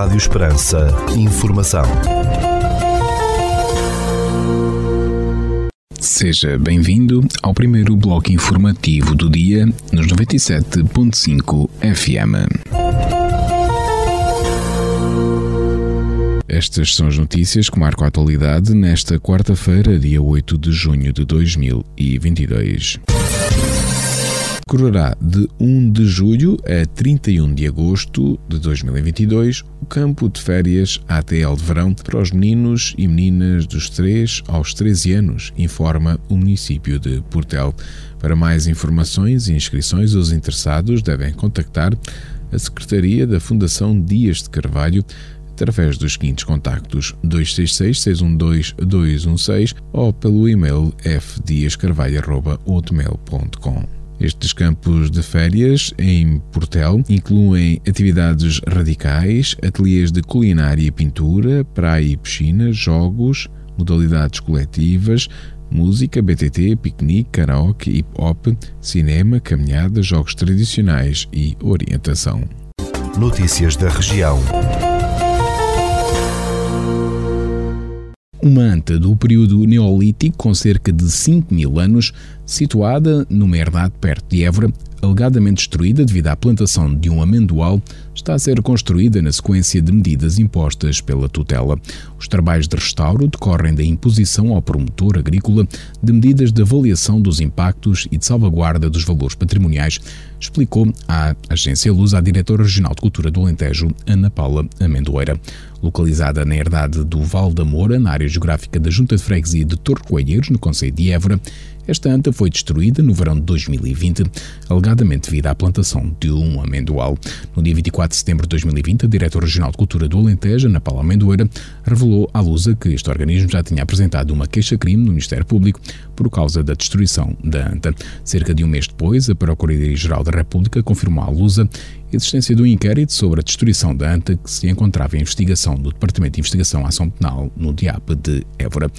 Rádio Esperança. Informação. Seja bem-vindo ao primeiro bloco informativo do dia nos 97.5 FM. Estas são as notícias que marcam a atualidade nesta quarta-feira, dia 8 de junho de 2022 decorrerá de 1 de julho a 31 de agosto de 2022 o campo de férias ATL de verão para os meninos e meninas dos 3 aos 13 anos, informa o município de Portel. Para mais informações e inscrições, os interessados devem contactar a Secretaria da Fundação Dias de Carvalho através dos seguintes contactos 266 612 216 ou pelo e-mail fdiascarvalho.hotmail.com. Estes campos de férias em Portel incluem atividades radicais, ateliês de culinária e pintura, praia e piscina, jogos, modalidades coletivas, música, BTT, piquenique, karaoke, hip-hop, cinema, caminhada, jogos tradicionais e orientação. Notícias da região. Uma anta do período neolítico com cerca de 5 mil anos situada numa herdade perto de Évora, alegadamente destruída devido à plantação de um amendoal, está a ser construída na sequência de medidas impostas pela tutela. Os trabalhos de restauro decorrem da imposição ao promotor agrícola de medidas de avaliação dos impactos e de salvaguarda dos valores patrimoniais, explicou à Agência Luz a diretora regional de Cultura do Alentejo, Ana Paula Amendoeira. Localizada na herdade do Val da Moura, na área geográfica da Junta de Freguesia de Torre Coelheiros, no Conselho de Évora, esta anta foi destruída no verão de 2020, alegadamente devido à plantação de um amendoal. No dia 24 de setembro de 2020, a Diretora Regional de Cultura do Alentejo, Ana Paula Amendoeira, revelou à Lusa que este organismo já tinha apresentado uma queixa-crime no Ministério Público por causa da destruição da anta. Cerca de um mês depois, a Procuradoria-Geral da República confirmou à Lusa a existência de um inquérito sobre a destruição da anta que se encontrava em investigação do Departamento de Investigação Ação Penal no DIAP de Évora.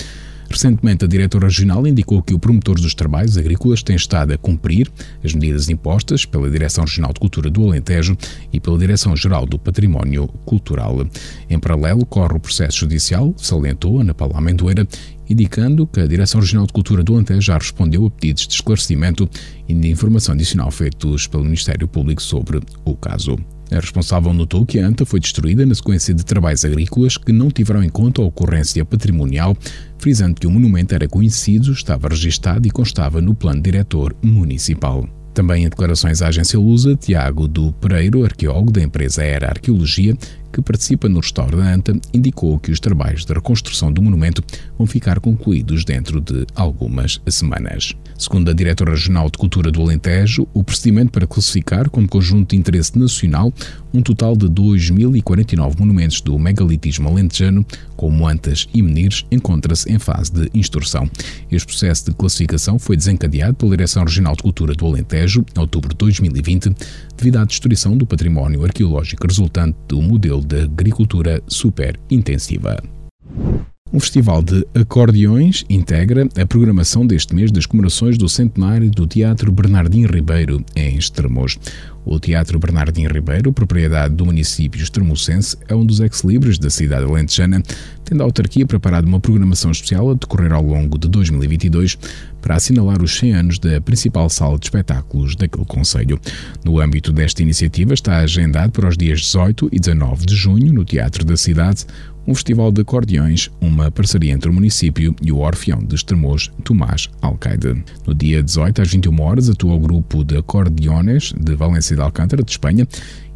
Recentemente, a diretora regional indicou que o promotor dos trabalhos agrícolas tem estado a cumprir as medidas impostas pela Direção Regional de Cultura do Alentejo e pela Direção-Geral do Património Cultural. Em paralelo, corre o processo judicial, salientou Ana Paula Amendoeira, indicando que a Direção Regional de Cultura do Alentejo já respondeu a pedidos de esclarecimento e de informação adicional feitos pelo Ministério Público sobre o caso. A responsável notou que a anta foi destruída na sequência de trabalhos agrícolas que não tiveram em conta a ocorrência patrimonial, frisando que o monumento era conhecido, estava registado e constava no plano diretor municipal. Também em declarações à agência Lusa, Tiago do Pereiro, arqueólogo da empresa Era Arqueologia, que participa no restauro da Anta, indicou que os trabalhos de reconstrução do monumento vão ficar concluídos dentro de algumas semanas. Segundo a Diretora Regional de Cultura do Alentejo, o procedimento para classificar como conjunto de interesse nacional um total de 2.049 monumentos do megalitismo alentejano, como Antas e Menires, encontra-se em fase de instrução. Este processo de classificação foi desencadeado pela Direção Regional de Cultura do Alentejo, em outubro de 2020, devido à destruição do património arqueológico resultante do modelo de agricultura super intensiva. Um festival de acordeões integra a programação deste mês das comemorações do centenário do Teatro Bernardim Ribeiro, em Estremoz. O Teatro Bernardim Ribeiro, propriedade do município extremocense, é um dos ex-libres da cidade alentejana, tendo a autarquia preparado uma programação especial a decorrer ao longo de 2022 para assinalar os 100 anos da principal sala de espetáculos daquele Conselho. No âmbito desta iniciativa está agendado para os dias 18 e 19 de junho, no Teatro da Cidade, um festival de acordeões, uma parceria entre o município e o Orfeão de Estremoz, Tomás Alcaide. No dia 18 às 21 horas atua o grupo de acordeones de Valência de Alcântara, de Espanha,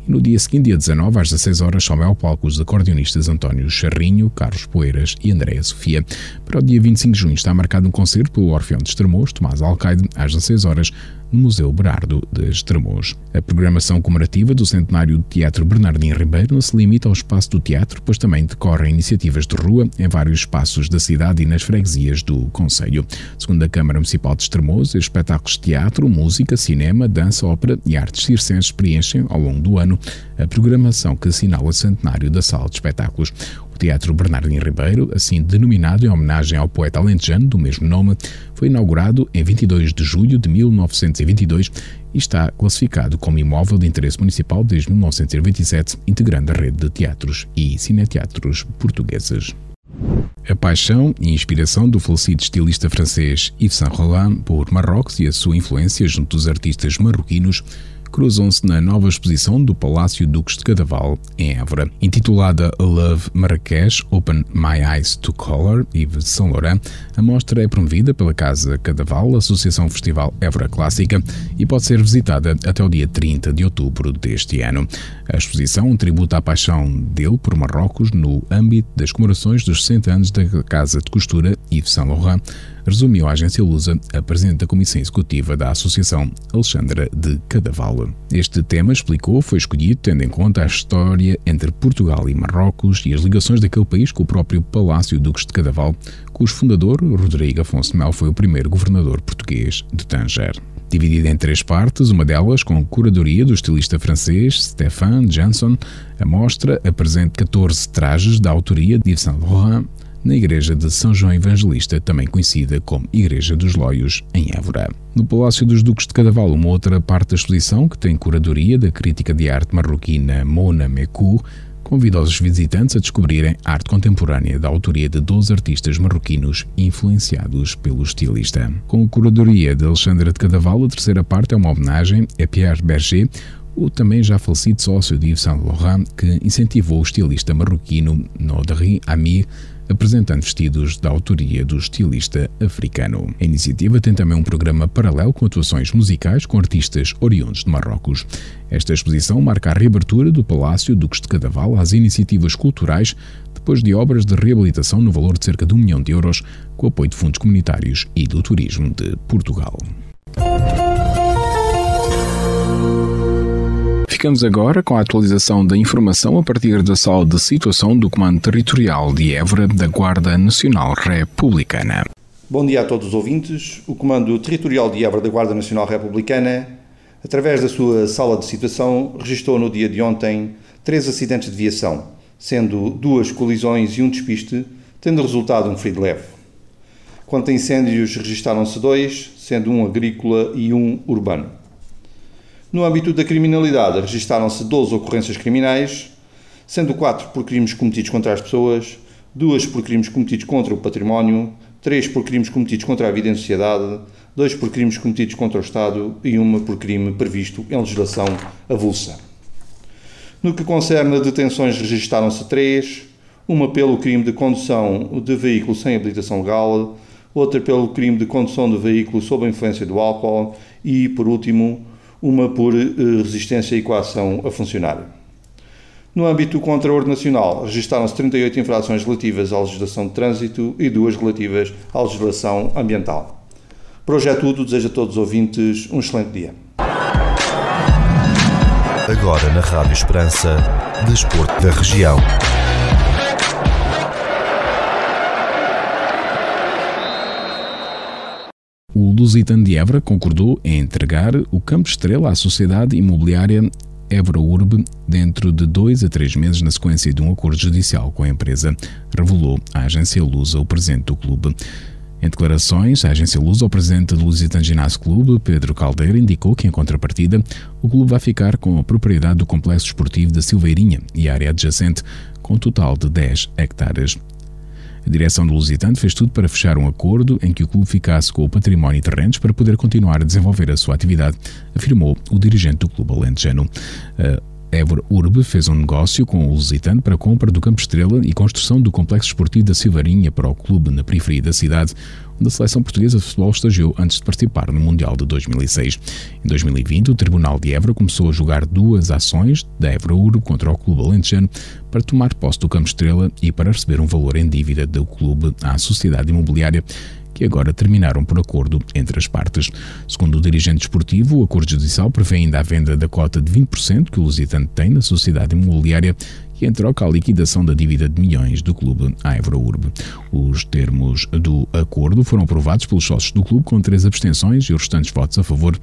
e no dia seguinte, dia 19, às 16 horas, sobe ao palco os acordeonistas António Charrinho, Carlos Poeiras e Andréa Sofia. Para o dia 25 de junho está marcado um concerto pelo Orfeão de Estremoz, Tomás Alcaide, às 16 horas, no Museu Berardo de Estremoz. A programação comemorativa do centenário do Teatro Bernardim Ribeiro não se limita ao espaço do teatro, pois também decorrem iniciativas de rua em vários espaços da cidade e nas freguesias do Conselho. Segundo a Câmara Municipal de Estremoz, espetáculos de teatro, música, cinema, dança, ópera e artes circenses preenchem, ao longo do ano, a programação que assinala o centenário da sala de espetáculos. O Teatro Bernardino Ribeiro, assim denominado em homenagem ao poeta alentejano do mesmo nome, foi inaugurado em 22 de julho de 1922 e está classificado como imóvel de interesse municipal desde 1927, integrando a rede de teatros e cineteatros portugueses. A paixão e inspiração do falecido estilista francês Yves Saint Laurent por Marrocos e a sua influência junto dos artistas marroquinos cruzam-se na nova exposição do Palácio Duques de Cadaval, em Évora. Intitulada Love Marrakech Open My Eyes to Color, Yves Saint Laurent, a mostra é promovida pela Casa Cadaval, Associação Festival Évora Clássica, e pode ser visitada até o dia 30 de outubro deste ano. A exposição tributa a paixão dele por Marrocos no âmbito das comemorações dos 60 anos da Casa de Costura Yves Saint Laurent, resumiu a agência Lusa a presidente da comissão executiva da associação, Alexandra de Cadaval. Este tema, explicou, foi escolhido tendo em conta a história entre Portugal e Marrocos e as ligações daquele país com o próprio Palácio Duques de Cadaval, cujo fundador, Rodrigo Afonso Mel, foi o primeiro governador português de Tanger dividida em três partes, uma delas com curadoria do estilista francês Stéphane Janson. A mostra apresenta 14 trajes da autoria de Yves Saint Laurent na Igreja de São João Evangelista, também conhecida como Igreja dos Loios, em Évora. No Palácio dos Duques de Cadaval, uma outra parte da exposição, que tem curadoria da crítica de arte marroquina Mona Mekou, convida os visitantes a descobrirem arte contemporânea da autoria de 12 artistas marroquinos influenciados pelo estilista. Com a curadoria de Alexandra de Cadaval, a terceira parte é uma homenagem a Pierre Berger, o também já falecido sócio de Yves Saint Laurent, que incentivou o estilista marroquino Nodri Amir apresentando vestidos da autoria do estilista africano. A iniciativa tem também um programa paralelo com atuações musicais com artistas oriundos de Marrocos. Esta exposição marca a reabertura do Palácio Duques de Cadaval às iniciativas culturais depois de obras de reabilitação no valor de cerca de um milhão de euros, com apoio de fundos comunitários e do turismo de Portugal. Ficamos agora com a atualização da informação a partir da sala de situação do Comando Territorial de Évora da Guarda Nacional Republicana. Bom dia a todos os ouvintes. O Comando Territorial de Évora da Guarda Nacional Republicana, através da sua sala de situação, registrou no dia de ontem três acidentes de viação, sendo duas colisões e um despiste, tendo resultado um ferido leve. Quanto a incêndios, registaram-se dois, sendo um agrícola e um urbano. No âmbito da criminalidade, registaram-se 12 ocorrências criminais, sendo 4 por crimes cometidos contra as pessoas, 2 por crimes cometidos contra o património, 3 por crimes cometidos contra a vida em sociedade, 2 por crimes cometidos contra o Estado e 1 por crime previsto em legislação avulsa. No que concerne a detenções, registaram-se 3, uma pelo crime de condução de veículo sem habilitação legal, outra pelo crime de condução de veículo sob a influência do álcool e, por último, uma por eh, resistência e coação a funcionário. No âmbito contra a ordem nacional, registaram-se 38 infrações relativas à legislação de trânsito e duas relativas à legislação ambiental. Por hoje é tudo, desejo a todos os ouvintes um excelente dia. Agora na Rádio Esperança, Desporto da Região. Lusitano de Évora concordou em entregar o Campo Estrela à Sociedade Imobiliária Évora Urbe dentro de dois a três meses na sequência de um acordo judicial com a empresa, revelou a agência Lusa o presidente do clube. Em declarações, a agência Lusa, o presidente do Lusitano Ginásio Clube, Pedro Caldeira, indicou que, em contrapartida, o clube vai ficar com a propriedade do complexo esportivo da Silveirinha e a área adjacente, com um total de 10 hectares. A direção do Lusitano fez tudo para fechar um acordo em que o clube ficasse com o património e terrenos para poder continuar a desenvolver a sua atividade, afirmou o dirigente do clube alentejano. Uh, Évora Urbe fez um negócio com o Lusitano para a compra do Campo Estrela e construção do complexo esportivo da Silvarinha para o clube na periferia da cidade, onde a seleção portuguesa de futebol estagiou antes de participar no Mundial de 2006. Em 2020, o Tribunal de Évora começou a julgar duas ações da Évora Urbe contra o clube alentejano para tomar posse do Campo Estrela e para receber um valor em dívida do clube à sociedade imobiliária que agora terminaram por acordo entre as partes. Segundo o dirigente esportivo, o acordo judicial prevê ainda a venda da cota de 20% que o Lusitano tem na sociedade imobiliária e em troca a liquidação da dívida de milhões do clube à Eurourb. Os termos do acordo foram aprovados pelos sócios do clube com três abstenções e os restantes votos a favor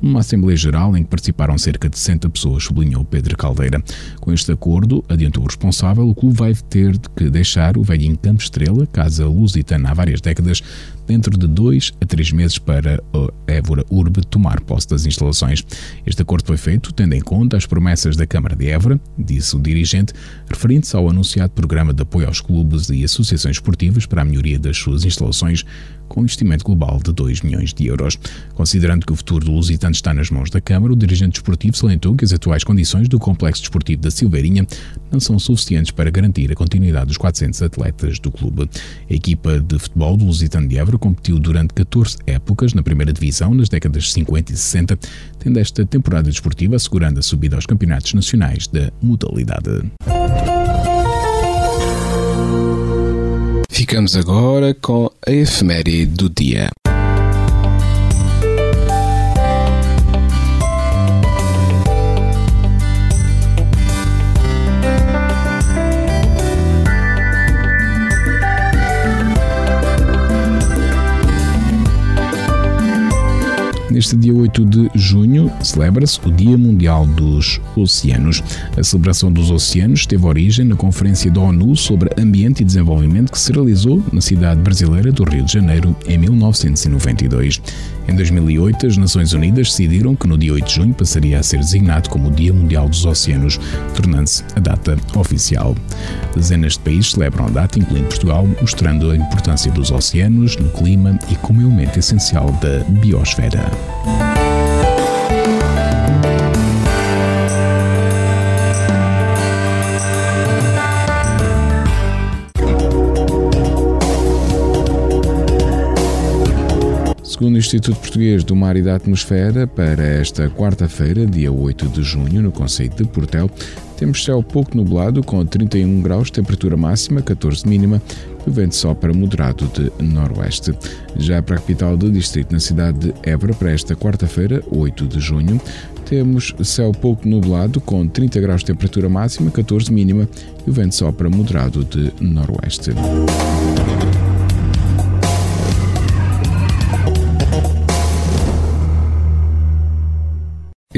numa Assembleia Geral em que participaram cerca de 60 pessoas, sublinhou Pedro Caldeira. Com este acordo, adiantou o responsável, o clube vai ter que deixar o velhinho Campo Estrela, casa lusitana há várias décadas, dentro de dois a três meses para a Évora Urbe tomar posse das instalações. Este acordo foi feito tendo em conta as promessas da Câmara de Évora, disse o dirigente, referindo-se ao anunciado programa de apoio aos clubes e associações esportivas para a melhoria das suas instalações com um investimento global de 2 milhões de euros. Considerando que o futuro do Lusitano está nas mãos da Câmara, o dirigente desportivo salientou que as atuais condições do complexo desportivo da Silveirinha são suficientes para garantir a continuidade dos 400 atletas do clube. A equipa de futebol do Lusitano de Évora competiu durante 14 épocas na primeira divisão nas décadas 50 e 60, tendo esta temporada desportiva assegurando a subida aos campeonatos nacionais da modalidade. Ficamos agora com a efeméride do dia. Neste dia 8 de junho celebra-se o Dia Mundial dos Oceanos. A celebração dos oceanos teve origem na Conferência da ONU sobre Ambiente e Desenvolvimento que se realizou na cidade brasileira do Rio de Janeiro em 1992. Em 2008, as Nações Unidas decidiram que no dia 8 de junho passaria a ser designado como o Dia Mundial dos Oceanos, tornando-se a data oficial. Dezenas de países celebram a data, incluindo Portugal, mostrando a importância dos oceanos no clima e como elemento essencial da biosfera. Segundo o Instituto Português do Mar e da Atmosfera, para esta quarta-feira, dia 8 de junho, no Conceito de Portel, temos céu pouco nublado com 31 graus, temperatura máxima, 14 mínima, e o vento sopra moderado de noroeste. Já para a capital do distrito, na cidade de Évora, para esta quarta-feira, 8 de junho, temos céu pouco nublado com 30 graus temperatura máxima, 14 mínima, e o vento sopra moderado de noroeste.